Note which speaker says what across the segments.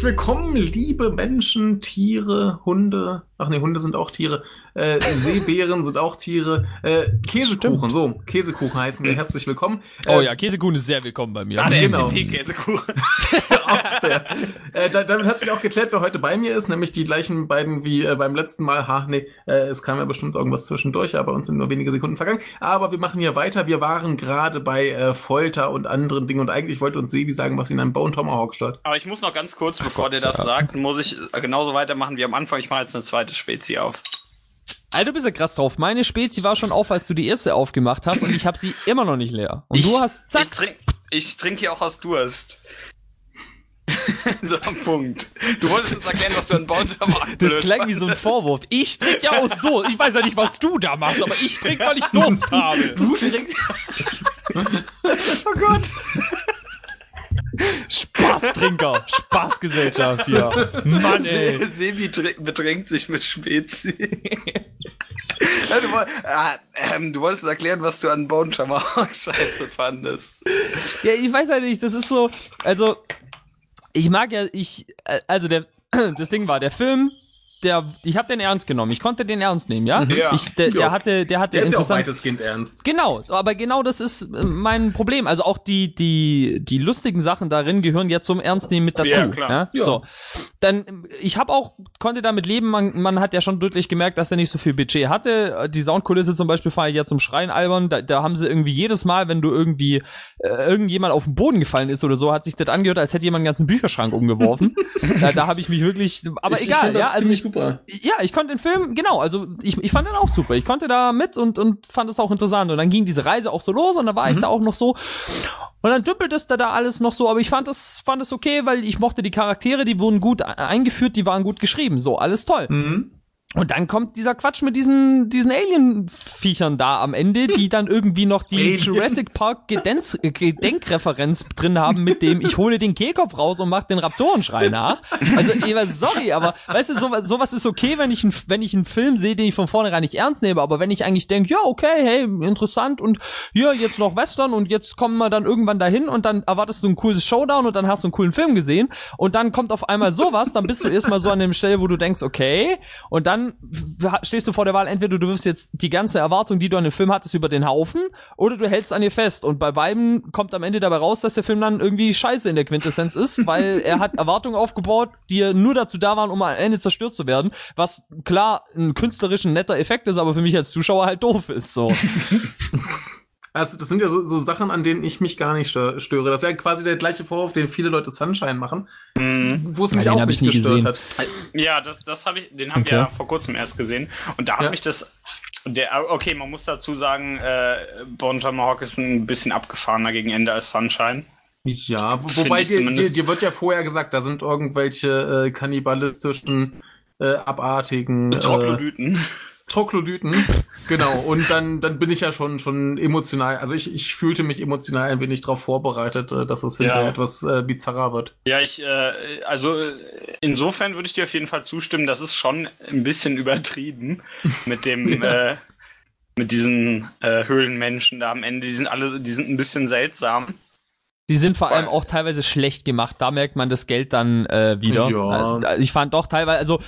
Speaker 1: Herzlich willkommen, liebe Menschen, Tiere, Hunde. Ach nee, Hunde sind auch Tiere. Äh, Seebären sind auch Tiere. Äh, Käsekuchen, Stimmt. so. Käsekuchen heißen wir. Herzlich willkommen.
Speaker 2: Äh, oh ja, Käsekuchen ist sehr willkommen bei mir.
Speaker 3: Ah, der genau. FDP-Käsekuchen.
Speaker 1: äh, da, damit hat sich auch geklärt, wer heute bei mir ist, nämlich die gleichen beiden wie äh, beim letzten Mal. Ha, nee, äh, es kam ja bestimmt irgendwas zwischendurch, aber uns sind nur wenige Sekunden vergangen. Aber wir machen hier weiter. Wir waren gerade bei äh, Folter und anderen Dingen und eigentlich wollte uns Sebi sagen, was ihn an Bone Tomahawk stört.
Speaker 3: Aber ich muss noch ganz kurz, bevor Ach, der das ja. sagt, muss ich genauso weitermachen wie am Anfang. Ich mache jetzt eine zweite Spezi auf.
Speaker 2: Alter, du bist ja krass drauf. Meine Spezi war schon auf, als du die erste aufgemacht hast und ich habe sie immer noch nicht leer. Und
Speaker 3: ich,
Speaker 2: du hast
Speaker 3: zack. Ich trinke ich trink hier auch aus Durst. so Punkt. Du wolltest uns erklären, was du an Bauch machst.
Speaker 2: Das klingt wie so ein Vorwurf. Ich trinke ja aus Durst. Ich weiß ja nicht, was du da machst, aber ich trinke, weil ich Durst habe. Du trinkst. oh Gott. Spaßtrinker, Spaßgesellschaft hier. Mann, ey.
Speaker 3: Sebi betränkt sich mit Spezi. ja, du, äh, ähm, du, wolltest erklären, was du an Bone scheiße fandest.
Speaker 2: Ja, ich weiß halt nicht, das ist so, also, ich mag ja, ich, äh, also der, das Ding war, der Film der, ich habe den ernst genommen. Ich konnte den ernst nehmen, ja.
Speaker 1: Mhm. ja.
Speaker 2: Ich, der, der hatte, der hatte
Speaker 1: der ist ja auch weitestgehend ernst.
Speaker 2: Genau, aber genau das ist äh, mein Problem. Also auch die, die, die lustigen Sachen darin gehören ja zum Ernstnehmen mit dazu. Ja, klar. Ja? ja. So, dann, ich habe auch konnte damit leben. Man, man hat ja schon deutlich gemerkt, dass er nicht so viel Budget hatte. Die Soundkulisse zum Beispiel fand ich ja zum Schreien albern. Da, da haben sie irgendwie jedes Mal, wenn du irgendwie äh, irgendjemand auf den Boden gefallen ist oder so, hat sich das angehört, als hätte jemand einen ganzen Bücherschrank umgeworfen. da da habe ich mich wirklich, aber ich, egal, ich ja. Also ich, super. Ja, ich konnte den Film, genau, also ich, ich fand den auch super. Ich konnte da mit und, und fand es auch interessant. Und dann ging diese Reise auch so los und da war mhm. ich da auch noch so. Und dann dümpelt es da, da alles noch so, aber ich fand es fand es okay, weil ich mochte die Charaktere, die wurden gut eingeführt, die waren gut geschrieben. So, alles toll. Mhm. Und dann kommt dieser Quatsch mit diesen, diesen Alien-Viechern da am Ende, die dann irgendwie noch die Aliens. Jurassic Park Gedenz Gedenkreferenz drin haben, mit dem ich hole den Kehlkopf raus und mach den Raptorenschrei nach. Also, sorry, aber weißt du, sowas, sowas ist okay, wenn ich, wenn ich einen Film sehe, den ich von vornherein nicht ernst nehme, aber wenn ich eigentlich denke, ja, okay, hey, interessant und ja, jetzt noch Western und jetzt kommen wir dann irgendwann dahin und dann erwartest du ein cooles Showdown und dann hast du einen coolen Film gesehen und dann kommt auf einmal sowas, dann bist du erstmal so an dem Stelle, wo du denkst, okay, und dann dann stehst du vor der Wahl, entweder du wirfst jetzt die ganze Erwartung, die du an den Film hattest, über den Haufen, oder du hältst an ihr fest. Und bei beiden kommt am Ende dabei raus, dass der Film dann irgendwie scheiße in der Quintessenz ist, weil er hat Erwartungen aufgebaut, die nur dazu da waren, um am Ende zerstört zu werden. Was klar ein künstlerischen netter Effekt ist, aber für mich als Zuschauer halt doof ist. So.
Speaker 1: Also das sind ja so, so Sachen, an denen ich mich gar nicht störe. Das ist ja quasi der gleiche Vorwurf, den viele Leute Sunshine machen, mhm. wo es mich ja, auch nicht gestört gesehen. hat.
Speaker 3: Ja, das, das habe ich, den haben okay. wir ja vor kurzem erst gesehen. Und da hat ja. mich das der, okay, man muss dazu sagen, äh, Bon Tomahawk ist ein bisschen abgefahrener gegen Ende als Sunshine.
Speaker 1: Ja, wo, wobei dir, dir, dir, wird ja vorher gesagt, da sind irgendwelche äh, kannibalistischen, äh, abartigen.
Speaker 3: Troglodyten. Äh,
Speaker 1: Troglodyten, genau. Und dann, dann bin ich ja schon, schon emotional, also ich, ich fühlte mich emotional ein wenig darauf vorbereitet, äh, dass es hinterher ja. etwas äh, bizarrer wird.
Speaker 3: Ja, ich, äh, also insofern würde ich dir auf jeden Fall zustimmen, das ist schon ein bisschen übertrieben mit dem, ja. äh, mit diesen äh, Höhlenmenschen da am Ende. Die sind alle, die sind ein bisschen seltsam.
Speaker 2: Die sind vor allem auch teilweise schlecht gemacht. Da merkt man das Geld dann äh, wieder. Ja. Äh, ich fand doch teilweise, also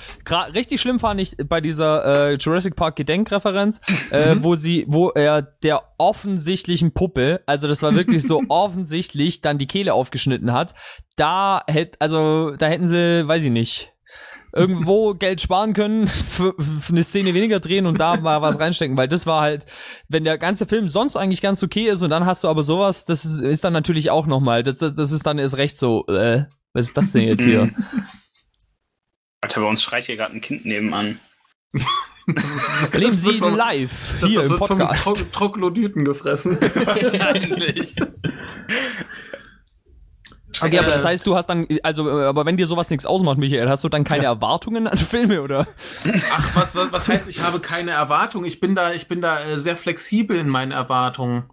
Speaker 2: richtig schlimm fand ich bei dieser äh, Jurassic Park Gedenkreferenz, äh, mhm. wo sie, wo er der offensichtlichen Puppe, also das war wirklich so offensichtlich, dann die Kehle aufgeschnitten hat. Da hätte, also da hätten sie, weiß ich nicht, irgendwo Geld sparen können, für, für eine Szene weniger drehen und da mal was reinstecken, weil das war halt, wenn der ganze Film sonst eigentlich ganz okay ist und dann hast du aber sowas, das ist, ist dann natürlich auch nochmal, das, das, das ist dann erst recht so, äh, was ist das denn jetzt hier?
Speaker 3: Alter, bei uns schreit hier gerade ein Kind nebenan.
Speaker 2: Leben Sie vom, live hier das, im Podcast.
Speaker 1: Vom Troglodyten gefressen. Wahrscheinlich.
Speaker 2: Okay, aber das heißt, du hast dann, also, aber wenn dir sowas nichts ausmacht, Michael, hast du dann keine ja. Erwartungen an Filme, oder?
Speaker 1: Ach, was, was, was heißt, ich habe keine Erwartungen? Ich bin da, ich bin da äh, sehr flexibel in meinen Erwartungen.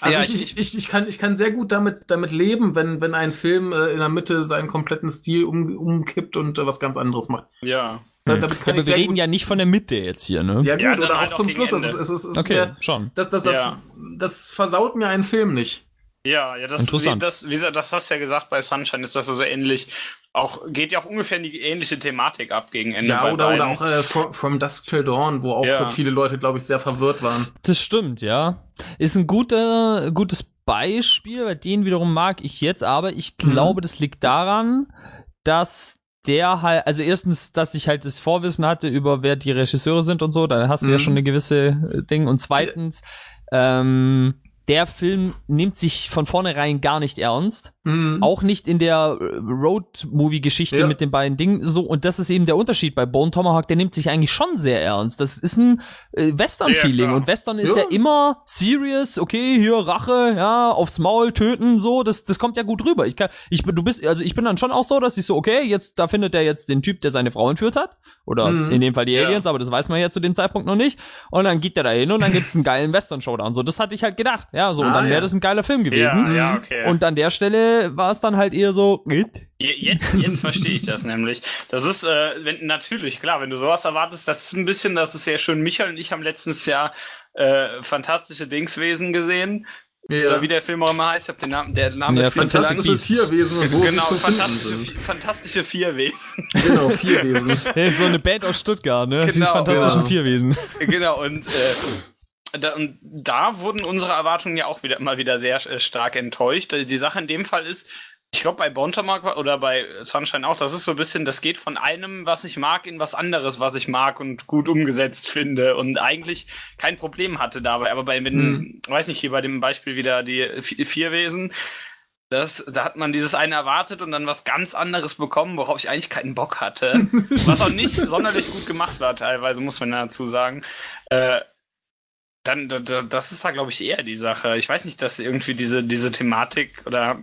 Speaker 1: Also ja, ich, ich, ich, ich, kann, ich kann sehr gut damit, damit leben, wenn, wenn ein Film äh, in der Mitte seinen kompletten Stil um, umkippt und äh, was ganz anderes macht.
Speaker 3: Ja.
Speaker 2: Da, ja, aber wir reden ja nicht von der Mitte jetzt hier, ne?
Speaker 1: Ja, gut, ja, oder halt auch zum Schluss. Es, es, es, es,
Speaker 2: okay,
Speaker 1: mir,
Speaker 2: schon.
Speaker 1: Das, das, das, das versaut mir einen Film nicht.
Speaker 3: Ja, ja, das, Interessant. Wie, das, wie gesagt, das hast du ja gesagt bei Sunshine, ist das so also ähnlich. Auch, geht ja auch ungefähr in die ähnliche Thematik ab gegen Ende.
Speaker 1: Ja, oder, oder auch äh, From, From Dusk Till Dawn, wo auch ja. viele Leute, glaube ich, sehr verwirrt waren.
Speaker 2: Das stimmt, ja. Ist ein guter, gutes Beispiel, bei denen wiederum mag ich jetzt, aber ich mhm. glaube, mhm. das liegt daran, dass der halt, also erstens, dass ich halt das Vorwissen hatte über wer die Regisseure sind und so, da hast du mhm. ja schon eine gewisse äh, Ding. Und zweitens, ähm, der Film nimmt sich von vornherein gar nicht ernst. Mhm. Auch nicht in der äh, Road-Movie-Geschichte ja. mit den beiden Dingen so. Und das ist eben der Unterschied bei Bone Tomahawk. Der nimmt sich eigentlich schon sehr ernst. Das ist ein äh, Western-Feeling. Ja, und Western ist ja. ja. immer serious. Okay, hier Rache, ja, aufs Maul töten, so. Das, das kommt ja gut rüber. Ich kann, ich bin, du bist, also ich bin dann schon auch so, dass ich so, okay, jetzt, da findet er jetzt den Typ, der seine Frau entführt hat. Oder mhm. in dem Fall die Aliens, aber das weiß man ja zu dem Zeitpunkt noch nicht. Und dann geht der da hin und dann gibt's einen geilen Western-Showdown. So, das hatte ich halt gedacht. Ja, so. Und ah, dann wäre das ein geiler Film gewesen. Ja, ja, okay. Und an der Stelle war es dann halt eher so.
Speaker 3: Jetzt, jetzt verstehe ich das nämlich. Das ist, äh, wenn, natürlich, klar, wenn du sowas erwartest, das ist ein bisschen, das ist sehr schön. Michael und ich haben letztens Jahr äh, fantastische Dingswesen gesehen. Ja. Oder wie der Film auch immer heißt, ich habe den Namen, der Name
Speaker 1: ja, ist viel fantastische Tierwesen und wo
Speaker 3: genau, sie zu fantastische, fantastische Vierwesen.
Speaker 1: Genau, Vierwesen.
Speaker 2: hey, so eine Band aus Stuttgart, ne? Genau, die fantastischen ja. Vierwesen.
Speaker 3: Genau, und äh, da, und da wurden unsere Erwartungen ja auch wieder immer wieder sehr äh, stark enttäuscht. Die Sache in dem Fall ist, ich glaube bei Bontamark oder bei Sunshine auch, das ist so ein bisschen, das geht von einem, was ich mag, in was anderes, was ich mag und gut umgesetzt finde und eigentlich kein Problem hatte dabei. Aber bei, wenn, hm. weiß nicht, hier bei dem Beispiel wieder die Vierwesen, das, da hat man dieses eine erwartet und dann was ganz anderes bekommen, worauf ich eigentlich keinen Bock hatte. was auch nicht sonderlich gut gemacht war, teilweise, muss man dazu sagen. Äh, dann, das ist da, glaube ich, eher die Sache. Ich weiß nicht, dass irgendwie diese, diese Thematik oder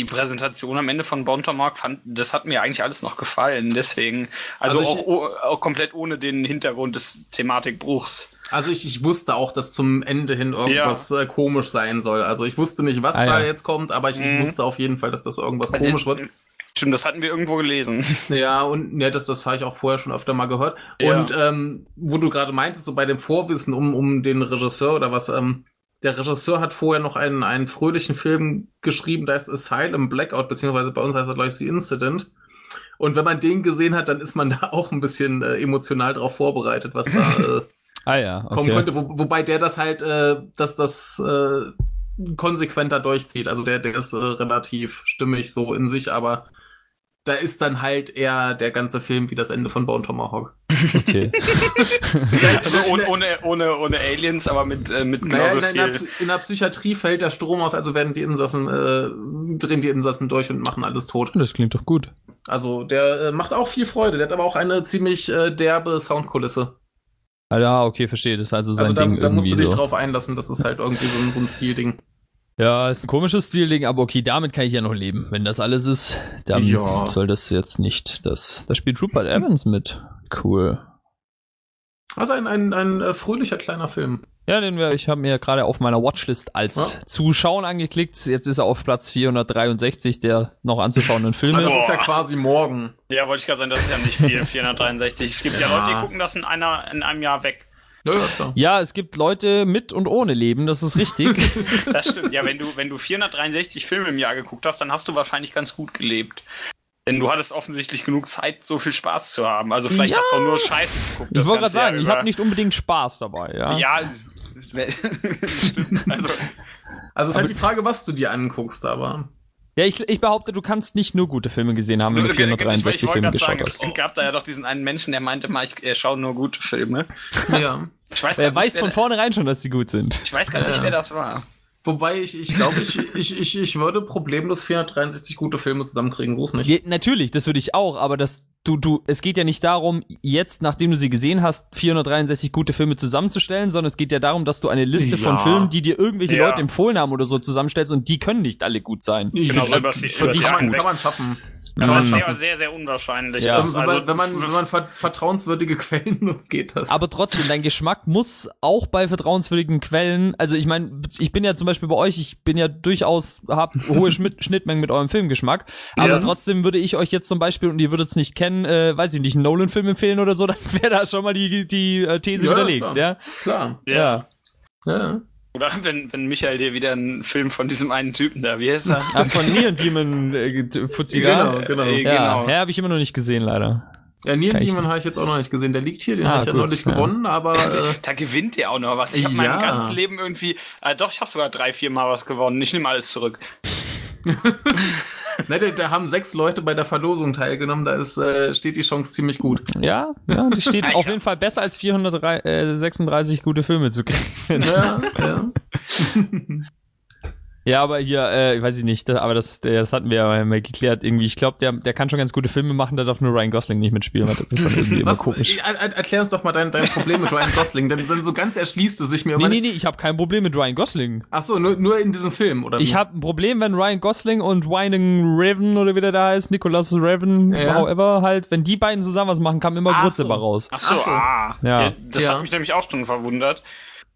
Speaker 3: die Präsentation am Ende von Bontomark fand, das hat mir eigentlich alles noch gefallen. Deswegen, also, also ich, auch, auch komplett ohne den Hintergrund des Thematikbruchs.
Speaker 1: Also ich, ich wusste auch, dass zum Ende hin irgendwas ja. äh, komisch sein soll. Also ich wusste nicht, was ah, da ja. jetzt kommt, aber ich, ich mhm. wusste auf jeden Fall, dass das irgendwas komisch wird.
Speaker 3: Stimmt, das hatten wir irgendwo gelesen.
Speaker 1: Ja, und ja, das, das habe ich auch vorher schon öfter mal gehört. Ja. Und ähm, wo du gerade meintest, so bei dem Vorwissen um, um den Regisseur oder was, ähm, der Regisseur hat vorher noch einen, einen fröhlichen Film geschrieben, da ist Asylum Blackout, beziehungsweise bei uns heißt er, glaube ich, The Incident. Und wenn man den gesehen hat, dann ist man da auch ein bisschen äh, emotional drauf vorbereitet, was da äh,
Speaker 2: ah, ja, okay.
Speaker 1: kommen könnte. Wo, wobei der das halt, äh, dass das äh, konsequenter durchzieht. Also der, der ist äh, relativ stimmig so in sich, aber da ist dann halt eher der ganze Film wie das Ende von Bone Tomahawk.
Speaker 2: Okay.
Speaker 3: also ohne, ohne, ohne, ohne Aliens, aber mit, äh, mit
Speaker 1: naja, genauso in, viel. In der, in der Psychiatrie fällt der Strom aus, also werden die Insassen, äh, drehen die Insassen durch und machen alles tot.
Speaker 2: Das klingt doch gut.
Speaker 1: Also der äh, macht auch viel Freude. Der hat aber auch eine ziemlich äh, derbe Soundkulisse.
Speaker 2: Ah, ja, okay, verstehe. Das ist also sein also
Speaker 1: da,
Speaker 2: Ding
Speaker 1: da musst du dich
Speaker 2: so.
Speaker 1: drauf einlassen. Das ist halt irgendwie so ein, so ein Stilding.
Speaker 2: Ja, ist ein komisches Stil-Ding, aber okay, damit kann ich ja noch leben. Wenn das alles ist, dann ja. soll das jetzt nicht. Das, da spielt Rupert Evans mit. Cool.
Speaker 1: Also ein, ein, ein äh, fröhlicher kleiner Film.
Speaker 2: Ja, den wir, ich habe mir gerade auf meiner Watchlist als ja. Zuschauen angeklickt. Jetzt ist er auf Platz 463 der noch anzuschauenden Filme.
Speaker 1: das ist ja quasi morgen.
Speaker 3: Ja, wollte ich gerade sagen, das ist ja nicht viel, 463. Es gibt ja, ja Leute, die gucken das in, einer, in einem Jahr weg.
Speaker 2: Ja, ja, ja, es gibt Leute mit und ohne Leben, das ist richtig.
Speaker 3: das stimmt. Ja, wenn du, wenn du 463 Filme im Jahr geguckt hast, dann hast du wahrscheinlich ganz gut gelebt. Denn du hattest offensichtlich genug Zeit, so viel Spaß zu haben. Also vielleicht ja. hast du auch nur Scheiße geguckt.
Speaker 2: Ich wollte gerade sagen, ich habe nicht unbedingt Spaß dabei, ja.
Speaker 3: Ja, stimmt.
Speaker 1: Also, also ist halt die Frage, was du dir anguckst, aber.
Speaker 2: Ja, ich, ich behaupte, du kannst nicht nur gute Filme gesehen haben, wenn du 463 ich, ich Filme geschaut sagen, hast.
Speaker 3: Es gab da ja doch diesen einen Menschen, der meinte mal, ich, er schaue nur gute Filme.
Speaker 1: Ja.
Speaker 2: Ich weiß er weiß nicht, von vornherein schon, dass die gut sind.
Speaker 3: Ich weiß gar nicht, ja. wer das war.
Speaker 1: Wobei ich, ich glaube, ich, ich, ich, ich würde problemlos 463 gute Filme zusammenkriegen, so ist nicht.
Speaker 2: Ja, natürlich, das würde ich auch, aber das, du, du, es geht ja nicht darum, jetzt, nachdem du sie gesehen hast, 463 gute Filme zusammenzustellen, sondern es geht ja darum, dass du eine Liste ja. von Filmen, die dir irgendwelche ja. Leute empfohlen haben oder so zusammenstellst und die können nicht alle gut sein.
Speaker 3: Genau,
Speaker 1: über, über, über,
Speaker 3: kann, kann man schaffen. Aber das wäre sehr, sehr unwahrscheinlich. Ja.
Speaker 1: Das, also, wenn, man, wenn man vertrauenswürdige Quellen nutzt, geht das.
Speaker 2: Aber trotzdem, dein Geschmack muss auch bei vertrauenswürdigen Quellen, also ich meine, ich bin ja zum Beispiel bei euch, ich bin ja durchaus, hab hohe Schnittmengen mit eurem Filmgeschmack, aber ja. trotzdem würde ich euch jetzt zum Beispiel, und ihr würdet es nicht kennen, äh, weiß ich nicht, einen Nolan-Film empfehlen oder so, dann wäre da schon mal die, die äh, These ja, widerlegt,
Speaker 1: klar.
Speaker 2: ja?
Speaker 1: Klar.
Speaker 2: Ja.
Speaker 1: Ja.
Speaker 3: Oder wenn, wenn Michael dir wieder einen Film von diesem einen Typen da, wie heißt er?
Speaker 2: Ah, von Neon Demon äh, Fuzzi
Speaker 1: Genau, genau.
Speaker 2: Ja,
Speaker 3: genau.
Speaker 2: ja habe ich immer noch nicht gesehen, leider.
Speaker 1: Ja, Neon Demon habe ich jetzt auch noch nicht gesehen. Der liegt hier, den
Speaker 2: Ah,
Speaker 1: habe ich ja
Speaker 2: gut,
Speaker 1: neulich
Speaker 2: ja.
Speaker 1: gewonnen, aber äh,
Speaker 3: Da gewinnt ihr auch noch was. Ich habe
Speaker 1: Ja.
Speaker 3: mein ganzes Leben irgendwie, äh, doch, ich habe sogar drei, vier Mal was gewonnen. Ich nehme alles zurück.
Speaker 1: ne, da, da haben sechs Leute bei der Verlosung teilgenommen. Da ist, äh, steht die Chance ziemlich gut.
Speaker 2: Ja, ja, die steht auf jeden Fall besser als 436 gute Filme zu kriegen.
Speaker 1: Ja, ja.
Speaker 2: Ja, aber hier, äh, weiß ich nicht, das, aber das, das hatten wir ja mal geklärt irgendwie. Ich glaube, der, der kann schon ganz gute Filme machen, da darf nur Ryan Gosling nicht mitspielen, weil das ist dann irgendwie immer komisch.
Speaker 1: äh, er, erklär uns doch mal dein, dein Problem mit Ryan Gosling, denn, denn so ganz erschließt es sich mir
Speaker 2: Nee,
Speaker 1: immer
Speaker 2: nee, nee, ich habe kein Problem mit Ryan Gosling.
Speaker 1: Ach so, nur, nur in diesem Film, oder
Speaker 2: Ich habe ein Problem, wenn Ryan Gosling und Wining Raven oder wie der da heißt, Nicholas Raven,
Speaker 1: Ja.
Speaker 2: however, halt, wenn die beiden zusammen was machen, kam immer Grütze
Speaker 1: so.
Speaker 2: raus.
Speaker 3: Ach so,
Speaker 1: Ach so.
Speaker 3: ah.
Speaker 2: Ja.
Speaker 3: Das
Speaker 1: Ja.
Speaker 3: hat mich nämlich auch schon verwundert.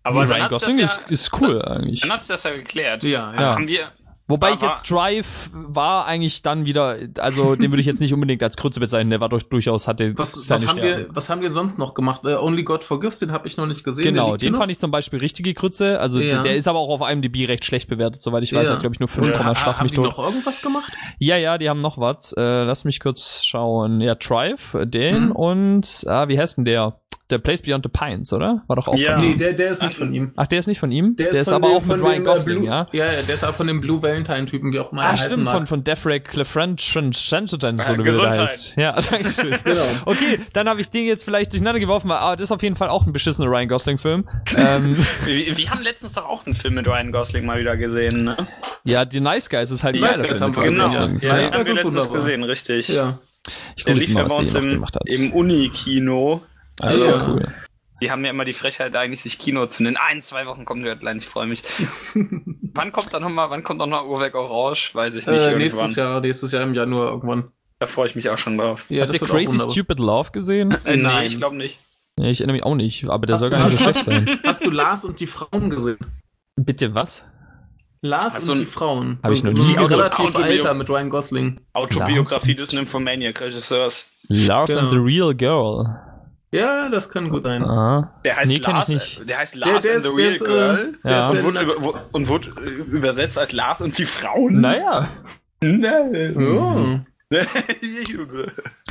Speaker 3: Aber
Speaker 2: Nee,
Speaker 3: dann
Speaker 2: Ryan Gosling
Speaker 3: das
Speaker 2: ist,
Speaker 3: ja,
Speaker 2: ist cool eigentlich.
Speaker 3: Dann hat's das ja geklärt.
Speaker 1: Ja, ja.
Speaker 2: Ja.
Speaker 3: Haben wir,
Speaker 2: Wobei ich jetzt Drive war eigentlich dann wieder, also den würde ich jetzt nicht unbedingt als Grütze bezeichnen, der war durch, durchaus, hatte
Speaker 1: Was,
Speaker 2: seine
Speaker 1: was, haben wir, was haben wir sonst noch gemacht? Äh, Only God Forgives, den habe ich noch nicht gesehen.
Speaker 2: Genau, den
Speaker 1: hier
Speaker 2: fand ich zum Beispiel richtige Grütze. Also
Speaker 1: Ja.
Speaker 2: der, der ist aber auch auf IMDb recht schlecht bewertet, soweit ich weiß.
Speaker 1: Ja.
Speaker 2: Hat, glaube ich, nur
Speaker 1: noch.
Speaker 2: 5,
Speaker 1: Und, ha,
Speaker 2: schlag
Speaker 1: haben
Speaker 2: mich
Speaker 1: die
Speaker 2: tot.
Speaker 1: noch irgendwas gemacht?
Speaker 2: Ja, ja, die haben noch was. Äh, lass mich kurz schauen. Ja, Drive, den
Speaker 1: Mhm.
Speaker 2: und, ah, wie heißt denn der? Der Place Beyond the Pines, oder? War doch auch
Speaker 3: Ja.
Speaker 2: von
Speaker 1: Nee, der, der ist nicht von ihm.
Speaker 2: Ach, der ist nicht von ihm? Der, ist,
Speaker 1: von
Speaker 2: aber
Speaker 1: dem-
Speaker 2: auch mit
Speaker 1: von
Speaker 2: Ryan
Speaker 1: dem, äh,
Speaker 2: Gosling,
Speaker 1: Blue,
Speaker 2: ja?
Speaker 1: Ja, ja, der ist auch von dem Blue Valentine-Typen, wie auch immer
Speaker 2: Ah,
Speaker 1: er
Speaker 2: stimmt,
Speaker 1: mag.
Speaker 2: von, von Defrag Clefranchensentence oder wie der
Speaker 3: Gesundheit.
Speaker 2: heißt. Ja, Dankeschön.
Speaker 1: Genau.
Speaker 2: Okay, dann habe ich den jetzt vielleicht durcheinander geworfen, aber das ist auf jeden Fall auch ein beschissener Ryan Gosling-Film. ähm,
Speaker 3: wir, wir haben letztens doch auch einen Film mit Ryan Gosling mal wieder gesehen. Ne?
Speaker 2: ja, die Nice Guys ist halt
Speaker 1: Die Nice Guys haben wir
Speaker 2: Gosling.
Speaker 1: ja.
Speaker 3: Den haben
Speaker 1: das
Speaker 3: wir
Speaker 1: ist
Speaker 3: letztens gesehen, richtig.
Speaker 1: Ja.
Speaker 2: Ich
Speaker 3: Der lief ja bei uns
Speaker 2: der
Speaker 3: im, im Uni-Kino.
Speaker 2: Also,
Speaker 1: Ja.
Speaker 2: cool.
Speaker 3: Die haben ja immer die Frechheit, eigentlich sich Kino zu nennen. Ein, zwei Wochen kommt Redline, ich freue mich. wann kommt dann nochmal, wann kommt noch mal Uhrwerk Orange? Weiß ich nicht.
Speaker 1: Äh,
Speaker 3: irgendwann.
Speaker 1: nächstes Jahr, nächstes Jahr im Januar irgendwann.
Speaker 3: Da freue ich mich auch schon drauf.
Speaker 1: Ja,
Speaker 2: Habt ihr Crazy. Stupid Love gesehen?
Speaker 1: Äh,
Speaker 3: nee,
Speaker 1: nein.
Speaker 3: ich glaube nicht.
Speaker 2: Ja, ich erinnere mich auch nicht, aber der
Speaker 1: Hast
Speaker 2: soll gar nicht so
Speaker 1: hast-
Speaker 2: schlecht sein.
Speaker 1: Hast du Lars und die Frauen gesehen?
Speaker 2: Bitte was?
Speaker 1: Lars
Speaker 3: Ach so,
Speaker 1: und die Frauen.
Speaker 2: Hab ich noch
Speaker 1: so
Speaker 2: nie
Speaker 3: gesehen.
Speaker 1: relativ
Speaker 3: Autobio-
Speaker 1: alter mit Ryan Gosling.
Speaker 3: Autobiografie des Nymphomaniac-Regisseurs.
Speaker 2: Lars
Speaker 1: Genau.
Speaker 2: and the Real Girl.
Speaker 1: Ja, das kann gut sein.
Speaker 2: Ah.
Speaker 3: Der heißt
Speaker 2: Nee,
Speaker 3: Lars, der heißt
Speaker 1: Der-
Speaker 3: Lars
Speaker 1: der
Speaker 3: and the
Speaker 1: ist- der
Speaker 3: Real
Speaker 1: ist, äh,
Speaker 3: Girl.
Speaker 1: der
Speaker 2: Ja.
Speaker 1: ist
Speaker 3: Und wurde, über, und wurde übersetzt als Lars und die Frauen.
Speaker 2: Naja.
Speaker 3: Nein.
Speaker 1: Oh. Ja,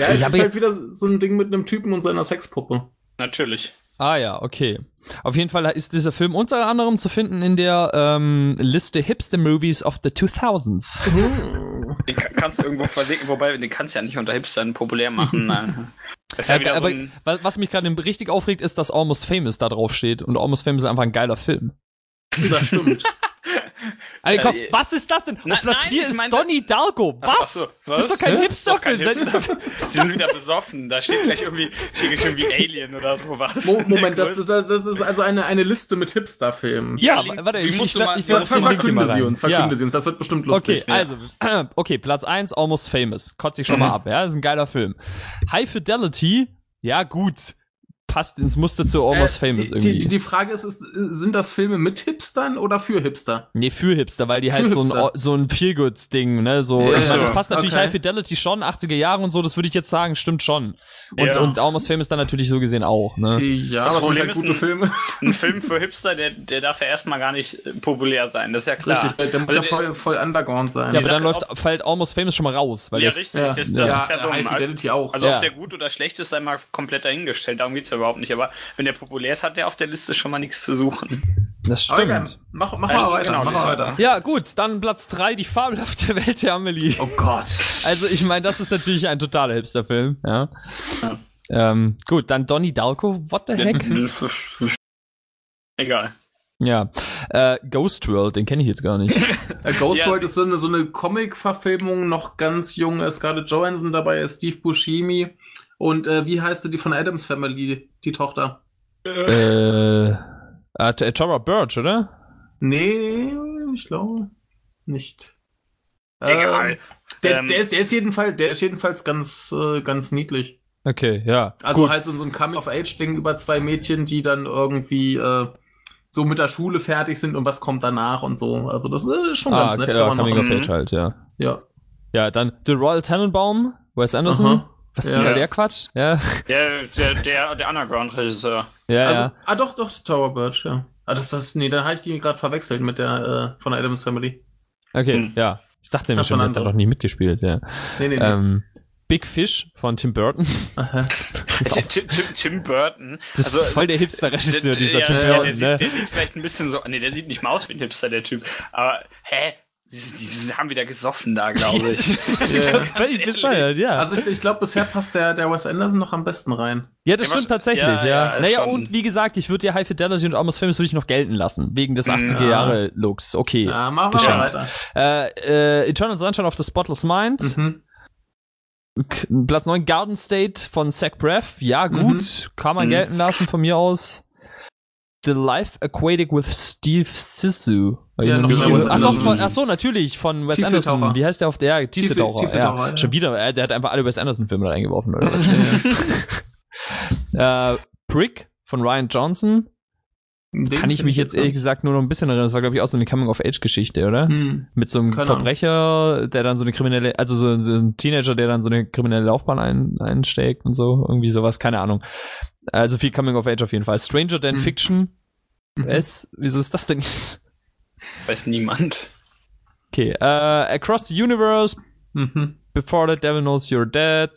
Speaker 1: es
Speaker 2: Ich hab
Speaker 1: ist halt wieder so ein Ding mit einem Typen und seiner Sexpuppe.
Speaker 3: Natürlich.
Speaker 2: Ah ja, okay. Auf jeden Fall ist dieser Film unter anderem zu finden in der ähm, Liste Hipster Movies of the 2000s.
Speaker 3: Den ka- kannst du irgendwo verlinken, wobei den kannst du ja nicht unter Hipstern populär machen. Das ist ja
Speaker 2: aber
Speaker 3: so ein,
Speaker 2: wa- was mich gerade richtig aufregt, ist, dass Almost Famous da drauf steht. Und Almost Famous ist einfach ein geiler Film.
Speaker 1: Das stimmt.
Speaker 2: Also, komm,
Speaker 3: Äh,
Speaker 2: was ist das denn?
Speaker 3: Na-
Speaker 2: Auf Platz
Speaker 3: nein,
Speaker 2: 4
Speaker 3: ich
Speaker 2: ist
Speaker 3: meinte-
Speaker 2: Donnie Darko. Was?
Speaker 3: So,
Speaker 2: Das ist doch kein
Speaker 3: Hä?
Speaker 2: Hipsterfilm.
Speaker 3: Hipster. Die sind wieder besoffen. Da steht gleich irgendwie, steht gleich irgendwie Alien oder sowas.
Speaker 1: Mo Moment, das, das, das ist also eine, eine Liste mit Hipster-Filmen.
Speaker 2: Ja,
Speaker 3: Link-
Speaker 2: warte, ich,
Speaker 3: musst
Speaker 2: ich, ich,
Speaker 3: mal-
Speaker 2: ich, Link hier
Speaker 1: verkünde
Speaker 2: mal
Speaker 1: sie uns,
Speaker 2: Ja.
Speaker 1: verkünde sie uns, das wird bestimmt lustig.
Speaker 2: Okay, also, okay, Platz 1, Almost Famous. Kotze ich schon mal ab, ja, das ist ein geiler Film. High Fidelity, ja gut, passt ins Muster zu Almost
Speaker 1: Äh,
Speaker 2: Famous
Speaker 1: die,
Speaker 2: irgendwie.
Speaker 1: Die, die Frage ist, ist, sind das Filme mit Hipstern oder für Hipster?
Speaker 2: Nee, für Hipster, weil die
Speaker 1: Für
Speaker 2: halt so ein,
Speaker 1: Hipster.
Speaker 2: so ein Feelgood-Ding, ne, so,
Speaker 1: Ja,
Speaker 2: ich meine, das passt natürlich
Speaker 1: okay.
Speaker 2: High Fidelity schon, 80er Jahre und so, das würde ich jetzt sagen, stimmt schon. Und,
Speaker 3: Ja.
Speaker 2: und Almost Famous dann natürlich so gesehen auch, ne.
Speaker 1: Ja,
Speaker 3: Das
Speaker 1: aber
Speaker 3: Problem
Speaker 1: halt
Speaker 3: ist
Speaker 1: gute
Speaker 3: ein-
Speaker 1: Filme.
Speaker 3: Ein Film für Hipster, der, der darf ja erstmal gar nicht äh, populär sein. Das ist ja klar.
Speaker 1: Richtig, der, der muss
Speaker 3: Also
Speaker 1: ja voll, voll underground sein.
Speaker 2: Ja, aber dann läuft, fällt Almost Famous schon mal raus, weil
Speaker 3: Ja,
Speaker 2: das,
Speaker 3: richtig.
Speaker 1: ja,
Speaker 3: das, das
Speaker 1: ja,
Speaker 3: ist ja dumm.
Speaker 1: High Fidelity auch.
Speaker 3: Also
Speaker 2: Ja.
Speaker 3: ob der gut oder schlecht ist, sei mal komplett dahingestellt. Darum geht's ja überhaupt nicht. Aber wenn der populär ist, hat der auf der Liste schon mal nichts zu suchen.
Speaker 2: das stimmt.
Speaker 1: mach, mach
Speaker 3: Äh,
Speaker 1: mal weiter,
Speaker 3: genau,
Speaker 1: mach weiter.
Speaker 2: Ja, gut, dann Platz 3, die fabelhafte Welt der Amelie.
Speaker 1: Oh Gott.
Speaker 2: Also ich meine, das ist natürlich ein totaler Hipster-Film, ja.
Speaker 3: Ja.
Speaker 2: Ähm, gut, dann Donnie Darko, what the heck?
Speaker 3: Egal.
Speaker 2: ja, äh, Ghost World, den kenne ich jetzt gar nicht.
Speaker 1: Äh, Ghost
Speaker 3: Ja,
Speaker 1: World
Speaker 3: sie-
Speaker 1: ist so eine, so eine Comic-Verfilmung, noch ganz jung. Ist Scarlett Johansson dabei, ist Steve Buscemi. Und äh, wie heißt sie, die von Adams Family, die Tochter?
Speaker 2: äh, äh, T- Tara Birch, oder?
Speaker 1: Nee, ich glaube nicht.
Speaker 3: Egal.
Speaker 1: Ähm, der,
Speaker 3: Ähm,
Speaker 1: der, ist, der, ist jedenfalls, der ist jedenfalls ganz, äh, ganz niedlich.
Speaker 2: Okay, ja.
Speaker 1: Also
Speaker 2: Gut.
Speaker 1: halt so, so ein Coming-of-Age-Ding über zwei Mädchen, die dann irgendwie äh, so mit der Schule fertig sind und was kommt danach und so. Also das ist schon
Speaker 2: ah,
Speaker 1: ganz nett.
Speaker 2: okay,
Speaker 1: kann
Speaker 2: ja,
Speaker 1: man
Speaker 2: Coming
Speaker 1: machen.
Speaker 2: of Age halt, ja.
Speaker 1: Ja.
Speaker 2: Ja, dann The Royal Tenenbaum, Wes Anderson.
Speaker 1: Aha.
Speaker 2: Was
Speaker 1: Ja.
Speaker 2: ist da der Quatsch? Ja,
Speaker 3: Der, der, der, der Underground-Regisseur.
Speaker 2: ja,
Speaker 1: Also,
Speaker 2: ja.
Speaker 1: ah doch, doch, Tower Birch, ja. Ah, das, das, nee, dann habe ich die gerade verwechselt mit der äh, von der Adams Family.
Speaker 2: Okay, hm. ja. Ich dachte nämlich schon, der hat da noch nie mitgespielt, ja. Nee, nee, nee. Ähm, Big Fish von Tim Burton.
Speaker 3: Tim, Tim, Tim, Burton.
Speaker 2: Das ist also, voll der Hipster-Regisseur, dieser ja, Tim Burton. Der,
Speaker 3: sieht, ne? der sieht vielleicht ein bisschen so, nee, der sieht nicht mal aus wie ein Hipster, der Typ. Aber, hä? Sie, haben wieder gesoffen da, glaube ich.
Speaker 2: ja. Völlig bescheuert, ja.
Speaker 1: Also ich, ich glaube, bisher passt der, der Wes Anderson noch am besten rein.
Speaker 2: Ja, das stimmt tatsächlich, ja. ja. ja naja, und wie gesagt, ich würde dir High Fidelity und Almost Famous würde ich noch gelten lassen, wegen des 80er-Jahre-Looks. Okay.
Speaker 1: Ja, machen wir weiter.
Speaker 2: Äh, äh, Eternal Sunshine of the Spotless Mind. Mhm. Platz 9, Garden State von Zach Braff. Ja, gut. Mhm. Kann man mhm. gelten lassen von mir aus. The Life Aquatic with Steve Sisu. Ja, noch ach, doch, von, ach so, natürlich, von Wes Anderson. Wie heißt der auf der? Tiefseetaucher. Tiefseetaucher, ja. ja. Schon wieder, äh, der hat einfach alle Wes Anderson-Filme da reingeworfen, oder? äh, Brick von Ryan Johnson. Den Kann ich mich jetzt ehrlich gesagt nur noch ein bisschen erinnern. Das war, glaube ich, auch so eine Coming-of-Age-Geschichte, oder? Hm. Mit so einem Keine Verbrecher, der dann so eine kriminelle, also so, so, ein Teenager, der dann so eine kriminelle Laufbahn ein, einsteckt und so. Irgendwie sowas, keine Ahnung. Also viel Coming-of-Age auf jeden Fall. Stranger Than hm. Fiction. Mhm. Es, wieso ist das denn jetzt?
Speaker 3: Weiß niemand.
Speaker 2: Okay, äh, Across the Universe. Mhm. Before the Devil Knows You're Dead.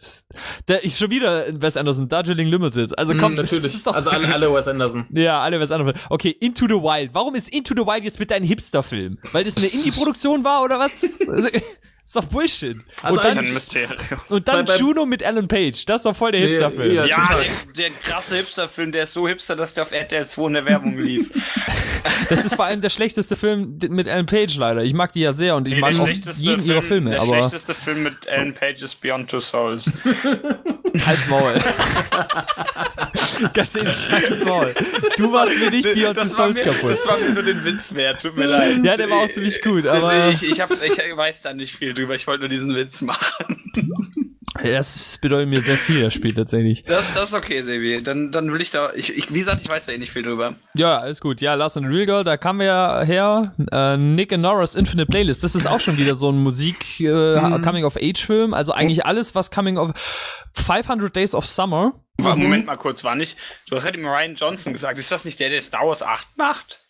Speaker 2: Der, ich schon wieder Wes Anderson, Darjeeling Limited. Also kommt,
Speaker 1: mm, natürlich. Ist doch, also alle, alle Wes Anderson.
Speaker 2: Ja, alle Wes Anderson. Okay, Into the Wild. Warum ist Into the Wild jetzt mit deinem Hipster-Film? Weil das eine Indie-Produktion war oder was? Ist doch Bullshit.
Speaker 3: Also und dann, ein Mysterium.
Speaker 2: Und dann bei, bei Juno mit Alan Page. Das ist doch voll der Hipster-Film.
Speaker 3: Ja, ja der, der, krasse Hipster-Film, der ist so hipster, dass der auf RTL 2 in der Werbung lief.
Speaker 2: das ist vor allem der schlechteste Film mit Alan Page leider. Ich mag die ja sehr und ich nee, mag auch jeden Film, ihrer Filme.
Speaker 3: Der
Speaker 2: aber
Speaker 3: schlechteste Film mit Alan Page ist Beyond Two Souls.
Speaker 2: Halt's Maul. Ganz ehrlich, halt's Maul. Du warst mir nicht Beyond Two Souls
Speaker 3: mir,
Speaker 2: kaputt.
Speaker 3: Das war mir nur den Witz wert, tut mir leid.
Speaker 2: Ja, der war auch ziemlich gut, aber...
Speaker 3: Ich, ich, hab, ich weiß da nicht viel drüber, ich wollte nur diesen Witz machen.
Speaker 2: Das bedeutet mir sehr viel, das Spiel tatsächlich.
Speaker 3: Das, das ist okay, Sebi. Dann, dann will ich da. Ich, ich, wie gesagt, ich weiß ja eh nicht viel drüber.
Speaker 2: Ja, alles gut. Ja, Last and Real Girl, da kamen wir ja her. Äh, Nick and Norris Infinite Playlist. Das ist auch schon wieder so ein Musik äh, mhm. Coming of Age Film. Also eigentlich alles, was Coming of 500 Days of Summer.
Speaker 3: War, mhm. Moment mal kurz, war nicht. Du hast halt immer Ryan Johnson gesagt. Ist das nicht der, der Star Wars 8 macht?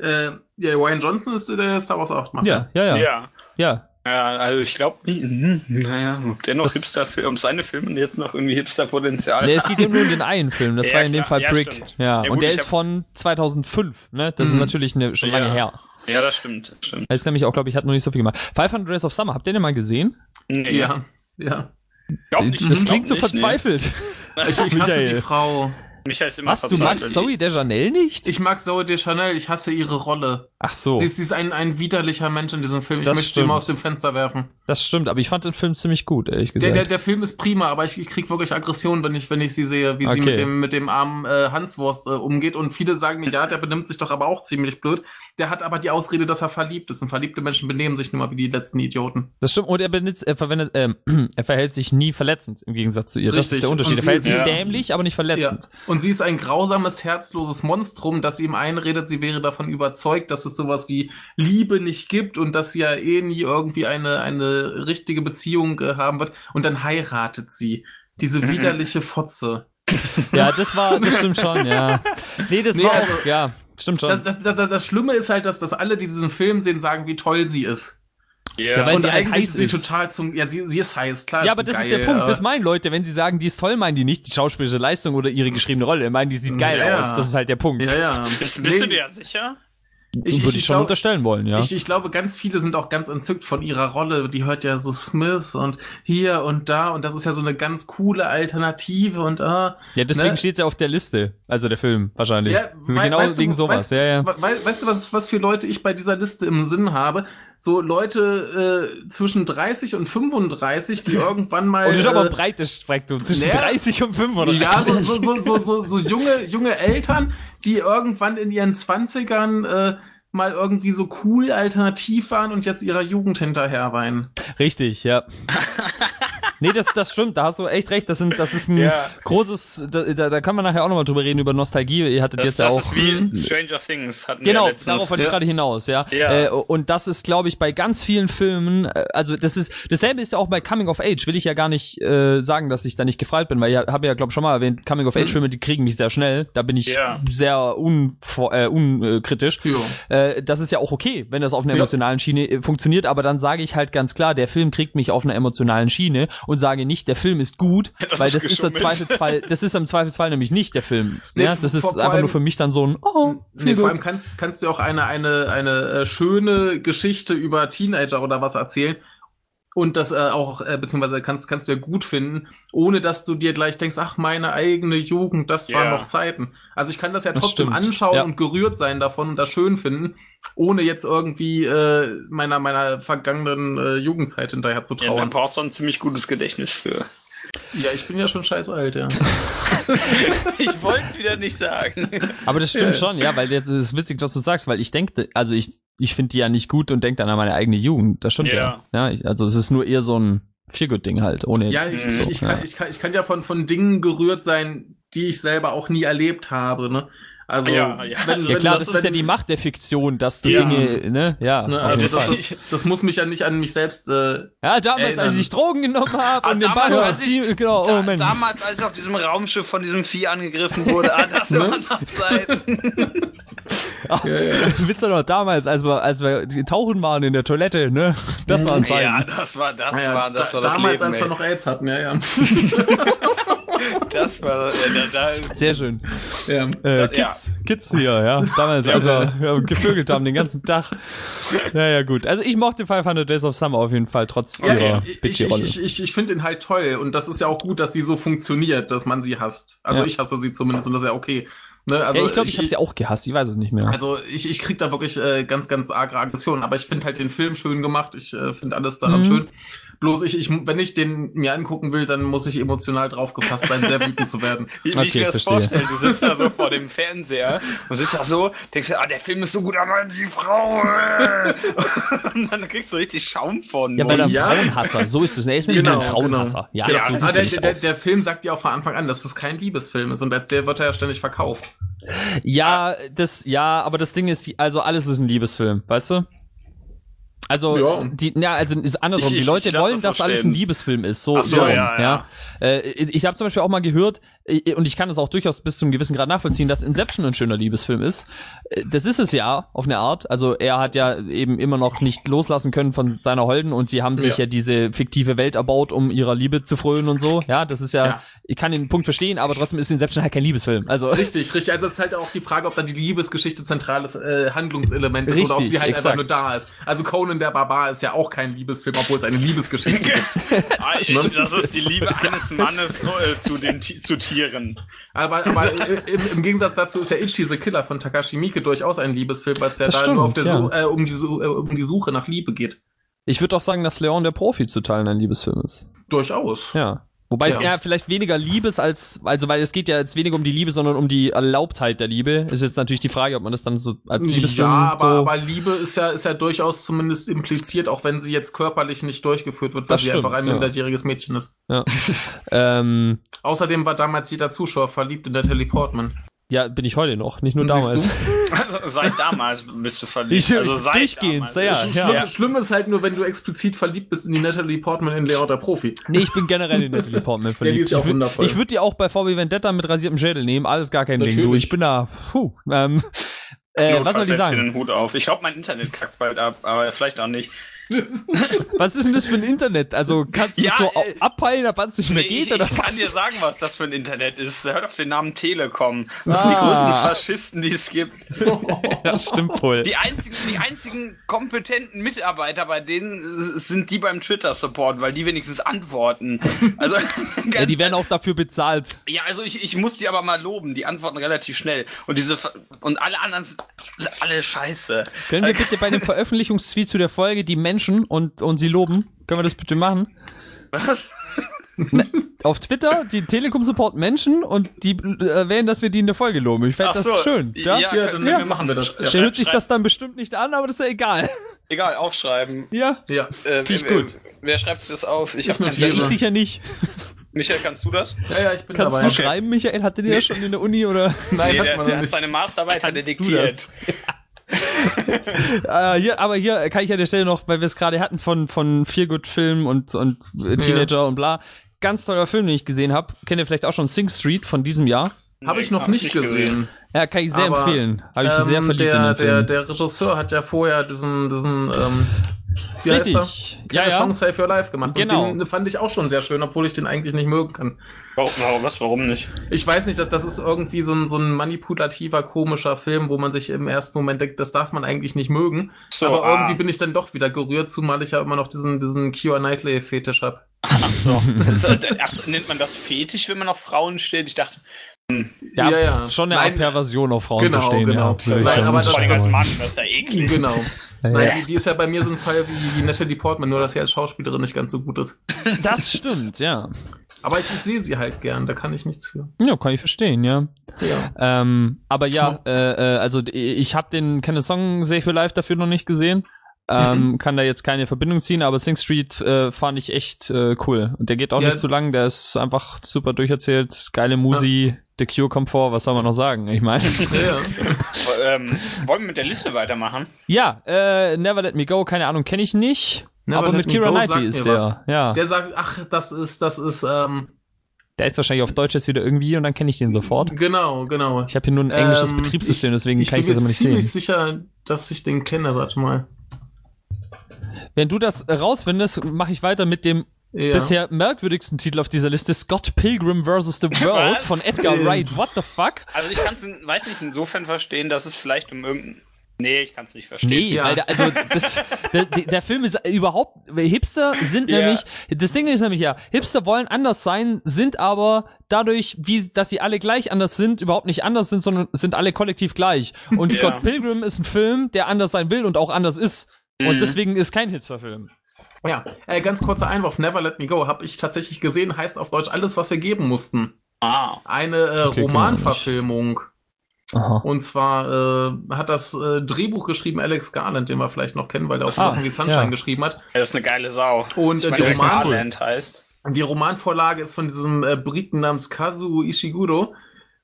Speaker 1: Äh, ja, Ryan Johnson ist der, der Star Wars 8 macht.
Speaker 2: Ja, ja, ja.
Speaker 3: Ja.
Speaker 2: ja.
Speaker 3: Ja, also ich glaube, mhm, naja, ob der noch das Hipster, um seine Filme jetzt noch irgendwie Hipster-Potenzial
Speaker 2: Nee, es geht eben nur um den einen Film, das ja, war in dem Fall ja, Brick. Stimmt. Ja, ja gut, und der ist von 2005, ne? Das mhm. ist natürlich eine, schon lange her.
Speaker 3: Ja, das stimmt, das stimmt.
Speaker 2: Er ist nämlich auch, glaube ich, hat noch nicht so viel gemacht. 500 Days of Summer, habt ihr den mal gesehen?
Speaker 1: Nee. Ja, ja.
Speaker 2: Glaub nicht, das klingt so nicht, verzweifelt.
Speaker 1: Nee. Ich, ich hasse die Frau.
Speaker 3: Michael ist immer
Speaker 2: Was, du magst Zoe Deschanel nicht?
Speaker 1: Ich mag Zoe Deschanel, ich hasse ihre Rolle.
Speaker 2: Ach so.
Speaker 1: Sie, sie ist ein, ein widerlicher Mensch in diesem Film. Ich das möchte stimmt. sie mal aus dem Fenster werfen.
Speaker 2: Das stimmt, aber ich fand den Film ziemlich gut, ehrlich gesagt.
Speaker 1: Der, der, der Film ist prima, aber ich, ich krieg wirklich Aggression, wenn ich, wenn ich sie sehe, wie okay. sie mit dem, mit dem armen äh, Hanswurst äh, umgeht. Und viele sagen mir, ja, der benimmt sich doch aber auch ziemlich blöd. Der hat aber die Ausrede, dass er verliebt ist. Und verliebte Menschen benehmen sich nun mal wie die letzten Idioten.
Speaker 2: Das stimmt. Und er benutzt, er verwendet, ähm, er verhält sich nie verletzend im Gegensatz zu ihr. Richtig. Das ist der Unterschied. er verhält sich ja. dämlich, aber nicht verletzend.
Speaker 1: Ja. Und sie ist ein grausames, herzloses Monstrum, das ihm einredet, sie wäre davon überzeugt, dass es sowas wie Liebe nicht gibt und dass sie ja eh nie irgendwie eine, eine richtige Beziehung äh, haben wird. Und dann heiratet sie. Diese mhm. widerliche Fotze.
Speaker 2: Ja, das war, das stimmt schon, ja. Nee, das nee, war also, auch, ja, stimmt schon.
Speaker 1: Das, das, das, das Schlimme ist halt, dass, dass alle, die diesen Film sehen, sagen, wie toll sie ist.
Speaker 2: Ja, weil und sie halt eigentlich ist
Speaker 1: sie total zum, ja, sie, sie ist heiß, klar.
Speaker 2: Ja, aber das geil, ist der Punkt, das meinen Leute, wenn sie sagen, die ist toll, meinen die nicht die schauspielerische Leistung oder ihre geschriebene Rolle, meinen die sieht geil ja. aus, das ist halt der Punkt.
Speaker 1: Ja, ja.
Speaker 3: Bist, bist nee. du dir sicher?
Speaker 2: Ich, würde ich, schon glaub, unterstellen wollen, ja.
Speaker 1: Ich, ich glaube, ganz viele sind auch ganz entzückt von ihrer Rolle. Die hört ja so Smith und hier und da und das ist ja so eine ganz coole Alternative und ah.
Speaker 2: Ja, deswegen ne? steht ja auf der Liste, also der Film wahrscheinlich. Ja, genau weißt wegen du, sowas, weißt, ja, ja.
Speaker 1: Weißt du, was, was für Leute ich bei dieser Liste im Sinn habe? So Leute äh, zwischen 30 und 35, die irgendwann mal.
Speaker 2: Und das ist aber äh, breites Spektrum, zwischen ne? 30 und 35.
Speaker 1: Ja, so, so, so, so, so, so junge, junge Eltern, die irgendwann in ihren Zwanzigern äh, mal irgendwie so cool alternativ waren und jetzt ihrer Jugend hinterher weinen.
Speaker 2: Richtig, ja. Nee, das, das stimmt, da hast du echt recht. Das, sind, das ist ein ja. großes, da, da, da kann man nachher auch nochmal drüber reden, über Nostalgie. Ihr hattet
Speaker 3: das,
Speaker 2: jetzt ja auch.
Speaker 3: Das ist wie Stranger Things. Hatten
Speaker 2: genau, wir darauf wollte ich gerade hinaus, ja. ja. Äh, und das ist, glaube ich, bei ganz vielen Filmen, äh, also das ist, dasselbe ist ja auch bei Coming of Age, will ich ja gar nicht äh, sagen, dass ich da nicht gefreit bin, weil ich habe ja, glaube ich, schon mal erwähnt, Coming of Age-Filme, die kriegen mich sehr schnell. Da bin ich ja. sehr un, äh, unkritisch. Äh, das ist ja auch okay, wenn das auf einer emotionalen Schiene äh, funktioniert, aber dann sage ich halt ganz klar, der Film kriegt mich auf einer emotionalen Schiene und sage nicht, der Film ist gut, das weil ist das ist im Zweifelsfall, das ist im Zweifelsfall nämlich nicht der Film. Nee, ja, das ist einfach allem, nur für mich dann so ein Oh.
Speaker 1: Nee, vor allem kannst kannst du auch eine eine eine äh, schöne Geschichte über Teenager oder was erzählen und das äh, auch äh, beziehungsweise kannst kannst du ja gut finden, ohne dass du dir gleich denkst, ach meine eigene Jugend, das yeah. waren noch Zeiten. Also ich kann das ja trotzdem das anschauen ja. und gerührt sein davon und das schön finden, ohne jetzt irgendwie äh, meiner meiner vergangenen äh, Jugendzeit hinterher zu trauern. Ja,
Speaker 3: dann brauchst du ein ziemlich gutes Gedächtnis für.
Speaker 1: Ja, ich bin ja schon scheiß alt, ja.
Speaker 3: ich wollte es wieder nicht sagen.
Speaker 2: Aber das stimmt ja. schon, ja, weil jetzt ist witzig, dass du sagst, weil ich denke, also ich, ich finde die ja nicht gut und denke dann an meine eigene Jugend. Das stimmt ja. Ja, ja ich, also es ist nur eher so ein Feelgood-Ding halt, ohne.
Speaker 1: Ja, ich, so, ich, ja. Kann, ich, kann, ich kann ja von, von Dingen gerührt sein, die ich selber auch nie erlebt habe, ne? Also,
Speaker 2: ja, ja. Wenn, ja klar, das, das ist ja die Macht der Fiktion, dass du ja. Dinge, ne, ja. Ne,
Speaker 1: also das, das, das, muss mich ja nicht an mich selbst. Äh,
Speaker 2: ja, damals, erinnern. als ich Drogen genommen habe und den Ball als
Speaker 3: ich, genau, da, oh Mensch. Damals, als ich auf diesem Raumschiff von diesem Vieh angegriffen wurde, ah, das ne? waren noch Zeiten.
Speaker 2: ja, ja. Wisst ihr noch damals, als wir, als wir tauchen waren in der Toilette, ne? Das waren Zeiten.
Speaker 3: Ja, das war, das ja, war, das war das
Speaker 1: Damals,
Speaker 3: Leben,
Speaker 1: als wir noch AIDS hatten, ja, ja.
Speaker 3: das war, ja, da,
Speaker 2: da, Sehr schön. Ja. Äh, Kids, Kids hier, ja. Damals, als wir ja, gevögelt haben den ganzen Tag. Naja, gut. Also ich mochte 500 Days of Summer auf jeden Fall, trotz ja, ihrer
Speaker 1: ich, ich, ich, ich, ich finde ihn halt toll und das ist ja auch gut, dass sie so funktioniert, dass man sie hasst. Also ja. ich hasse sie zumindest und das ist ja okay.
Speaker 2: Ne, also ja, ich glaube, ich, ich habe sie auch gehasst, ich weiß es nicht mehr.
Speaker 1: Also ich, ich krieg da wirklich äh, ganz, ganz arge Aggressionen, aber ich finde halt den Film schön gemacht, ich äh, finde alles daran mhm. schön. Bloß ich, ich, wenn ich den mir angucken will, dann muss ich emotional drauf gefasst sein, sehr wütend zu werden.
Speaker 3: Wie, wie okay, ich mir das vorstelle, du sitzt da so vor dem Fernseher und sitzt da so, denkst du, ah, der Film ist so gut, aber die Frau. Äh. und dann kriegst du richtig Schaum von.
Speaker 2: Ja, weil er ja. Frauenhasser, so ist es. Er ist nämlich genau, ein Frauenhasser.
Speaker 1: Genau. Ja, ja so ah, der, der, der, Film sagt ja auch von Anfang an, dass es kein Liebesfilm ist und als der wird er ja ständig verkauft.
Speaker 2: Ja, das, ja, aber das Ding ist, also alles ist ein Liebesfilm, weißt du? Also, ja. die, ja, also ist andersrum. Ich, die Leute wollen, das dass so alles ein Liebesfilm ist. So,
Speaker 3: so, ja, ja. ja.
Speaker 2: Äh, ich habe zum Beispiel auch mal gehört, und ich kann das auch durchaus bis zu einem gewissen Grad nachvollziehen, dass Inception ein schöner Liebesfilm ist. Äh, das ist es ja, auf eine Art. Also er hat ja eben immer noch nicht loslassen können von seiner Holden und sie haben sich ja, diese fiktive Welt erbaut, um ihrer Liebe zu frönen und so. Ja, das ist ja, ich kann den Punkt verstehen, aber trotzdem ist Inception halt kein Liebesfilm. Also
Speaker 1: Richtig, richtig. Also es ist halt auch die Frage, ob dann die Liebesgeschichte zentrales äh, Handlungselement ist richtig, oder ob sie halt exakt. einfach nur da ist. Also Conan der Barbar ist ja auch kein Liebesfilm, obwohl es eine Liebesgeschichte gibt.
Speaker 3: ah, ich, das ist die Liebe eines Mannes äh, zu den zu Tieren.
Speaker 1: Aber, aber im, im, Gegensatz dazu ist ja Ichi the Killer von Takashi Miike durchaus ein Liebesfilm, weil es ja das da stimmt, nur auf der ja. äh, um, die, äh, um die Suche nach Liebe geht.
Speaker 2: Ich würde auch sagen, dass Leon der Profi zu teilen ein Liebesfilm ist.
Speaker 1: Durchaus.
Speaker 2: Ja. Wobei ja. es eher vielleicht weniger Liebes als, also weil es geht ja jetzt weniger um die Liebe, sondern um die Erlaubtheit der Liebe. Ist jetzt natürlich die Frage, ob man das dann so als Liebesfilm
Speaker 1: Ja, aber,
Speaker 2: so
Speaker 1: aber Liebe ist ja, ist ja durchaus zumindest impliziert, auch wenn sie jetzt körperlich nicht durchgeführt wird, weil das sie stimmt, einfach ein minderjähriges ja. Mädchen ist.
Speaker 2: Ja. ähm,
Speaker 1: Außerdem war damals jeder Zuschauer verliebt in der Teleportman.
Speaker 2: Ja, bin ich heute noch, nicht nur damals.
Speaker 3: seit damals bist du verliebt. Ich, also seit
Speaker 2: durchgehend, ja, ja.
Speaker 1: Schlimm, schlimm, ist halt nur, wenn du explizit verliebt bist in die Natalie Portman in Leon der Profi.
Speaker 2: Nee, ich bin generell in Natalie Portman verliebt. ja, die ist ja auch wundervoll. Ich würde die auch bei VW Vendetta mit rasiertem Schädel nehmen, alles gar kein Natürlich. Ding, du. Ich bin da, puh, ähm,
Speaker 3: äh, was soll ich sagen? Den Hut auf. Ich glaube, mein Internet kackt bald ab, aber vielleicht auch nicht.
Speaker 2: was ist denn das für ein Internet? Also kannst du ja, so äh, abpeilen, ab wann es nicht mehr geht?
Speaker 3: Ich,
Speaker 2: oder
Speaker 3: ich kann dir sagen, was das für ein Internet ist. Hört auf den Namen Telekom. Das ah. sind die ah. größten Faschisten, die es gibt.
Speaker 2: das stimmt wohl.
Speaker 3: Die einzigen, die einzigen kompetenten Mitarbeiter bei denen sind die beim Twitter-Support, weil die wenigstens antworten. Also,
Speaker 2: ja, die werden auch dafür bezahlt.
Speaker 3: Ja, also ich, ich muss die aber mal loben. Die antworten relativ schnell. Und diese und alle anderen sind alle scheiße.
Speaker 2: Können wir bitte bei dem Veröffentlichungstweet zu der Folge die Menschen und, und sie loben? Können wir das bitte machen?
Speaker 3: Was?
Speaker 2: Ne, auf Twitter, die Telekom-Support Menschen und die erwähnen, dass wir die in der Folge loben. Ich fände das so. schön.
Speaker 1: Ja, ja, ja dann ja. machen wir das.
Speaker 2: Ja. Der hört sich das dann bestimmt nicht an, aber das ist ja egal.
Speaker 3: Egal, aufschreiben.
Speaker 2: Ja,
Speaker 1: ja.
Speaker 3: Äh, ich gut. Wer schreibt das auf?
Speaker 2: Ich, ich, ja, ich sicher nicht.
Speaker 3: Michael, kannst du das?
Speaker 1: Ja, ja, ich bin
Speaker 2: kannst
Speaker 1: dabei.
Speaker 2: Kannst du schreiben, Michael? Hatte der nee. schon in der Uni oder?
Speaker 3: Nein, nee, der, der hat seine Masterarbeit hat diktiert.
Speaker 2: äh, hier, aber hier kann ich an der Stelle noch, weil wir es gerade hatten von von Feelgood Film und und Teenager ja. und bla, ganz toller Film, den ich gesehen habe. Kennt ihr vielleicht auch schon Sing Street von diesem Jahr?
Speaker 1: Habe ich noch hab nicht, gesehen. gesehen.
Speaker 2: Ja, kann ich sehr Aber, empfehlen. Habe ich ähm, sehr verliebt
Speaker 1: der,
Speaker 2: in den
Speaker 1: Film. Der, der Regisseur hat ja vorher diesen, diesen ähm, wie
Speaker 2: Richtig.
Speaker 1: heißt der? Ja, ja. Song Save Your Life gemacht.
Speaker 2: Genau.
Speaker 1: Und den fand ich auch schon sehr schön, obwohl ich den eigentlich nicht mögen kann.
Speaker 3: Warum, was, warum nicht?
Speaker 1: Ich weiß nicht, dass das ist irgendwie so ein, so ein manipulativer, komischer Film, wo man sich im ersten Moment denkt, das darf man eigentlich nicht mögen. So, Aber ah. irgendwie bin ich dann doch wieder gerührt, zumal ich ja immer noch diesen, diesen Keira Knightley-Fetisch hab.
Speaker 3: Ach so. ach, nennt man das Fetisch, wenn man auf Frauen steht? Ich dachte,
Speaker 2: hm. ja, ja, ja, schon eine Art Perversion auf Frauen
Speaker 1: genau,
Speaker 2: zu stehen.
Speaker 1: Genau,
Speaker 2: ja.
Speaker 1: Nein, aber
Speaker 3: das, das, Mann, das ist ja eklig.
Speaker 1: Genau. Nein, die, die, ist ja bei mir so ein Fall wie, wie Natalie Portman, nur dass sie als Schauspielerin nicht ganz so gut ist.
Speaker 2: Das stimmt, ja.
Speaker 1: Aber ich, ich sehe sie halt gern, da kann ich nichts für.
Speaker 2: Ja, kann ich verstehen, ja.
Speaker 1: Ja.
Speaker 2: Ähm, aber ja, äh, äh, also ich habe den keine Song Save Your Life dafür noch nicht gesehen. Ähm, mhm. Kann da jetzt keine Verbindung ziehen, aber Sing Street äh, fand ich echt äh, cool. Und der geht auch ja. nicht zu lang, der ist einfach super durcherzählt, geile Musi, ja. The Cure kommt vor, was soll man noch sagen? Ich meine.
Speaker 3: Ja. ähm, wollen wir mit der Liste weitermachen?
Speaker 2: Ja, äh, Never Let Me Go, keine Ahnung, kenne ich nicht. Never aber mit Kira Knightley ist der. Was. Ja.
Speaker 1: Der sagt, ach, das ist, das ist, ähm,
Speaker 2: der ist wahrscheinlich auf Deutsch jetzt wieder irgendwie und dann kenne ich den sofort.
Speaker 1: Genau, genau.
Speaker 2: Ich habe hier nur ein englisches ähm, Betriebssystem, deswegen ich, kann ich das immer nicht sehen. Ich bin
Speaker 1: ziemlich sicher, dass ich den kenne. Warte mal.
Speaker 2: Wenn du das rausfindest, mache ich weiter mit dem ja. bisher merkwürdigsten Titel auf dieser Liste, Scott Pilgrim vs. The World von Edgar Wright. What the fuck?
Speaker 3: Also ich kann es, weiß nicht, insofern verstehen, dass es vielleicht um irgendein Nee, ich kann es nicht verstehen.
Speaker 2: Nee, ja. weil der, also das, der, der Film ist überhaupt Hipster sind ja. nämlich das Ding ist nämlich ja, Hipster wollen anders sein, sind aber dadurch, wie dass sie alle gleich anders sind, überhaupt nicht anders sind, sondern sind alle kollektiv gleich. Und ja. Scott Pilgrim ist ein Film, der anders sein will und auch anders ist. Mhm. Und deswegen ist kein Hipsterfilm.
Speaker 1: Ja, äh, ganz kurzer Einwurf, Never Let Me Go, habe ich tatsächlich gesehen, heißt auf Deutsch alles, was wir geben mussten.
Speaker 3: Ah.
Speaker 1: Eine äh, okay, Romanverfilmung. Aha. Und zwar äh, hat das äh, Drehbuch geschrieben Alex Garland, den wir vielleicht noch kennen, weil der auch ah, Sachen wie Sunshine ja. geschrieben hat.
Speaker 3: Ja, das ist eine geile Sau.
Speaker 1: Und äh, die,
Speaker 3: Roman Garland heißt.
Speaker 1: die Romanvorlage ist von diesem äh, Briten namens Kazu Ishiguro.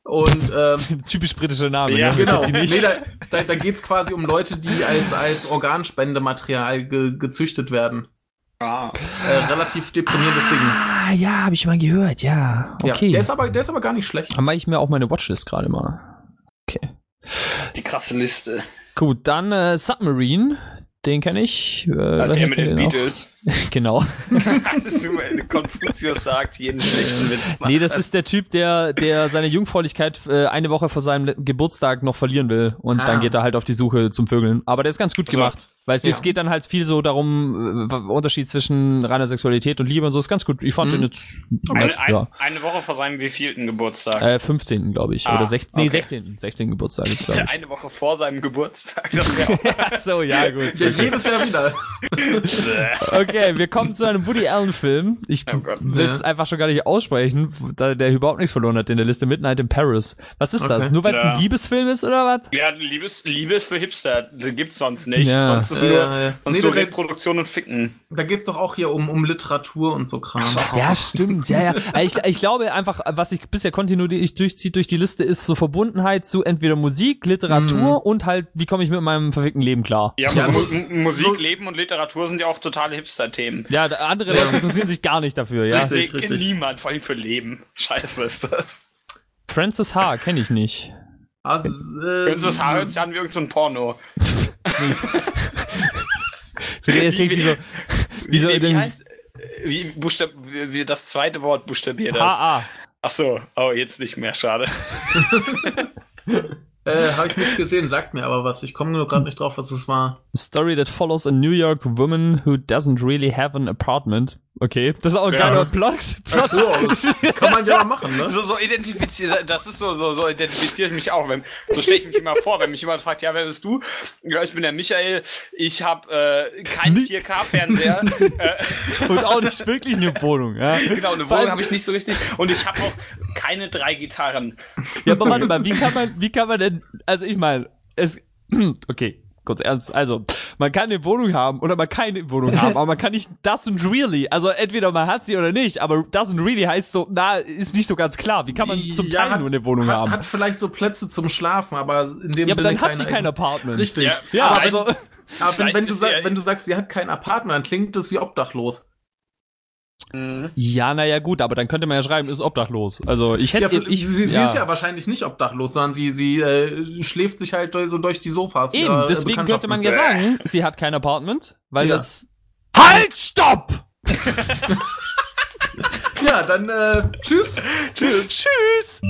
Speaker 1: Und ähm,
Speaker 2: typisch britischer Name.
Speaker 1: Ja, ne? genau. Nee, da, da, da geht es quasi um Leute, die als, als Organspendematerial ge, gezüchtet werden.
Speaker 3: Ah.
Speaker 1: Äh, relativ deprimierendes Ding.
Speaker 2: Ah, ja, habe ich mal gehört, ja. Okay. Ja,
Speaker 1: der ist aber, der ist aber gar nicht schlecht.
Speaker 2: Dann mache ich mir auch meine Watchlist gerade mal. Okay.
Speaker 3: Die krasse Liste.
Speaker 2: Gut, dann äh, Submarine. Den kenne ich. Äh,
Speaker 3: also der mit den Beatles.
Speaker 2: genau.
Speaker 3: Konfuzius sagt, jeden schlechten Witz
Speaker 2: macht. Nee, das ist der Typ, der, der seine Jungfräulichkeit äh, eine Woche vor seinem Geburtstag noch verlieren will. Und ah. dann geht er halt auf die Suche zum Vögeln. Aber der ist ganz gut also, gemacht. Weil es, ja. es geht dann halt viel so darum, äh, Unterschied zwischen reiner Sexualität und Liebe und so ist ganz gut. Ich fand mhm. den jetzt.
Speaker 3: Eine, ja. eine Woche vor seinem wievielten Geburtstag?
Speaker 2: Äh, 15. glaube ich. Ah, Oder 16. Okay. Nee, 16. 16. Geburtstag, glaube ich.
Speaker 3: Eine Woche vor seinem Geburtstag.
Speaker 2: so, ja, gut.
Speaker 1: Ja, jedes Jahr wieder.
Speaker 2: okay, wir kommen zu einem Woody Allen-Film. Ich oh will es einfach schon gar nicht aussprechen, da der überhaupt nichts verloren hat in der Liste. Midnight in Paris. Was ist okay. das? Nur weil es ja. ein Liebesfilm ist oder was?
Speaker 3: Ja, Liebes, Liebes für Hipster. Das gibt's sonst nicht. Ja. Nur, ja, ja. Sonst nee, nur Reproduktion und Ficken.
Speaker 1: Da geht's doch auch hier um, um Literatur und so Kram.
Speaker 2: Ja, stimmt. Ja, ja. Ich, ich glaube einfach, was sich bisher kontinuierlich durchzieht durch die Liste, ist so Verbundenheit zu entweder Musik, Literatur mhm. und halt, wie komme ich mit meinem verfickten Leben klar.
Speaker 3: Ja, ja also, Musik, so Leben und Literatur sind ja auch totale Hipster-Themen.
Speaker 2: Ja, andere Leute interessieren sich gar nicht dafür, ja.
Speaker 3: Richtig, richtig. Niemand, vor allem für Leben. Scheiße ist das.
Speaker 2: Francis H. kenne ich nicht.
Speaker 1: Also, äh,
Speaker 3: Francis H. hört sich an wie irgendein so Porno.
Speaker 2: wie, wie, wie, so, wie, so wie, wie heißt,
Speaker 3: wie, buchstab, wie, das zweite Wort buchstabiert das.
Speaker 2: H-A.
Speaker 3: Ach so, oh, jetzt nicht mehr, schade.
Speaker 1: Äh, Habe ich nicht gesehen, sagt mir aber was. Ich komme nur gerade nicht drauf, was es war.
Speaker 2: A story that follows a New York woman who doesn't really have an apartment. Okay, das ist auch ein ja. geiler Plot. Plot.
Speaker 1: So, kann man ja machen, ne?
Speaker 3: So, so identifiziert, das ist so, so, so identifiziert mich auch. Wenn, so stelle ich mich immer vor, wenn mich jemand fragt, ja, wer bist du? Ja, ich bin der Michael. Ich habe äh, keinen 4K-Fernseher.
Speaker 2: Und auch nicht wirklich eine Wohnung, ja.
Speaker 3: Genau, eine Wohnung habe ich nicht so richtig. Und ich habe auch keine drei Gitarren.
Speaker 2: Ja, aber warte mal, wie kann man, wie kann man denn, also ich meine, es, okay, kurz ernst, also, man kann eine Wohnung haben oder man keine Wohnung haben, aber man kann nicht doesn't really, also entweder man hat sie oder nicht, aber doesn't really heißt so, na, ist nicht so ganz klar. Wie kann man zum ja, Teil hat, nur eine Wohnung
Speaker 1: hat,
Speaker 2: haben?
Speaker 1: Hat vielleicht so Plätze zum Schlafen, aber in dem
Speaker 2: ja,
Speaker 1: Sinne
Speaker 2: aber dann hat sie kein Apartment.
Speaker 1: Richtig. Ja,
Speaker 2: ja also,
Speaker 1: aber wenn, wenn, du, wenn du sagst, sie hat kein Apartment, dann klingt das wie obdachlos.
Speaker 2: Mhm. Ja, naja, gut, aber dann könnte man ja schreiben, ist obdachlos. Also ich hätte.
Speaker 1: Ja,
Speaker 2: ich,
Speaker 1: sie, sie ist ja wahrscheinlich nicht obdachlos, sondern sie, sie äh, schläft sich halt so durch die Sofas.
Speaker 2: Eben, ihrer, deswegen könnte man ja sagen, sie hat kein Apartment, weil ja. das. Halt, stopp!
Speaker 1: ja, dann äh, tschüss.
Speaker 2: tschüss. Tschüss.